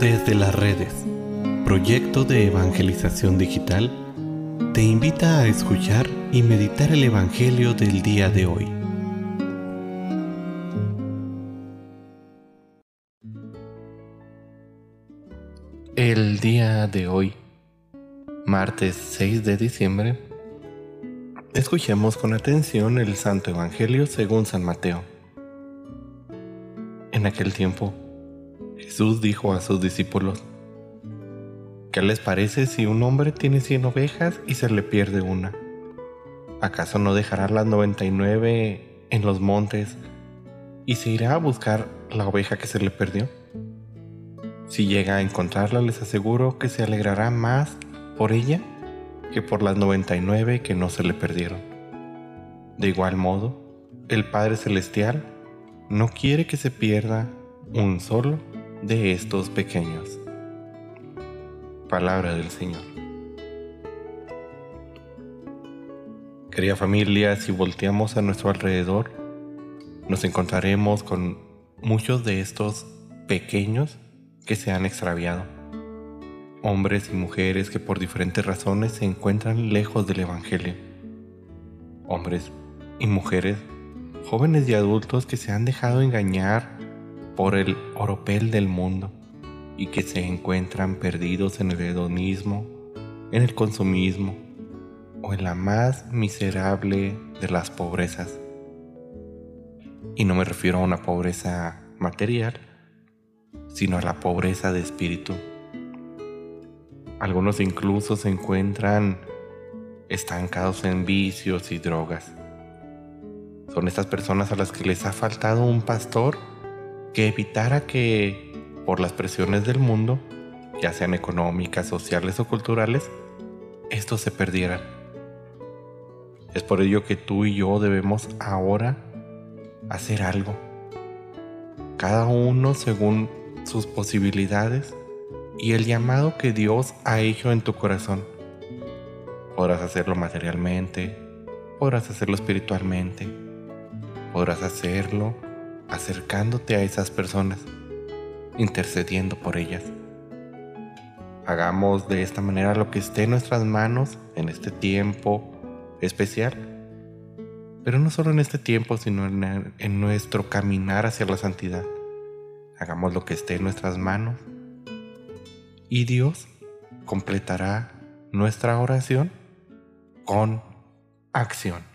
Desde las redes, proyecto de evangelización digital, te invita a escuchar y meditar el Evangelio del día de hoy. El día de hoy, martes 6 de diciembre, escuchemos con atención el Santo Evangelio según San Mateo. En aquel tiempo, Jesús dijo a sus discípulos, ¿qué les parece si un hombre tiene cien ovejas y se le pierde una? ¿Acaso no dejará las 99 en los montes y se irá a buscar la oveja que se le perdió? Si llega a encontrarla, les aseguro que se alegrará más por ella que por las 99 que no se le perdieron. De igual modo, el Padre Celestial no quiere que se pierda un solo de estos pequeños. Palabra del Señor. Querida familia, si volteamos a nuestro alrededor, nos encontraremos con muchos de estos pequeños que se han extraviado. Hombres y mujeres que por diferentes razones se encuentran lejos del Evangelio. Hombres y mujeres jóvenes y adultos que se han dejado engañar por el oropel del mundo y que se encuentran perdidos en el hedonismo, en el consumismo o en la más miserable de las pobrezas. Y no me refiero a una pobreza material, sino a la pobreza de espíritu. Algunos incluso se encuentran estancados en vicios y drogas. Son estas personas a las que les ha faltado un pastor que evitara que, por las presiones del mundo, ya sean económicas, sociales o culturales, estos se perdieran. Es por ello que tú y yo debemos ahora hacer algo. Cada uno según sus posibilidades y el llamado que Dios ha hecho en tu corazón. Podrás hacerlo materialmente, podrás hacerlo espiritualmente, podrás hacerlo acercándote a esas personas, intercediendo por ellas. Hagamos de esta manera lo que esté en nuestras manos en este tiempo especial, pero no solo en este tiempo, sino en, en nuestro caminar hacia la santidad. Hagamos lo que esté en nuestras manos y Dios completará nuestra oración con acción.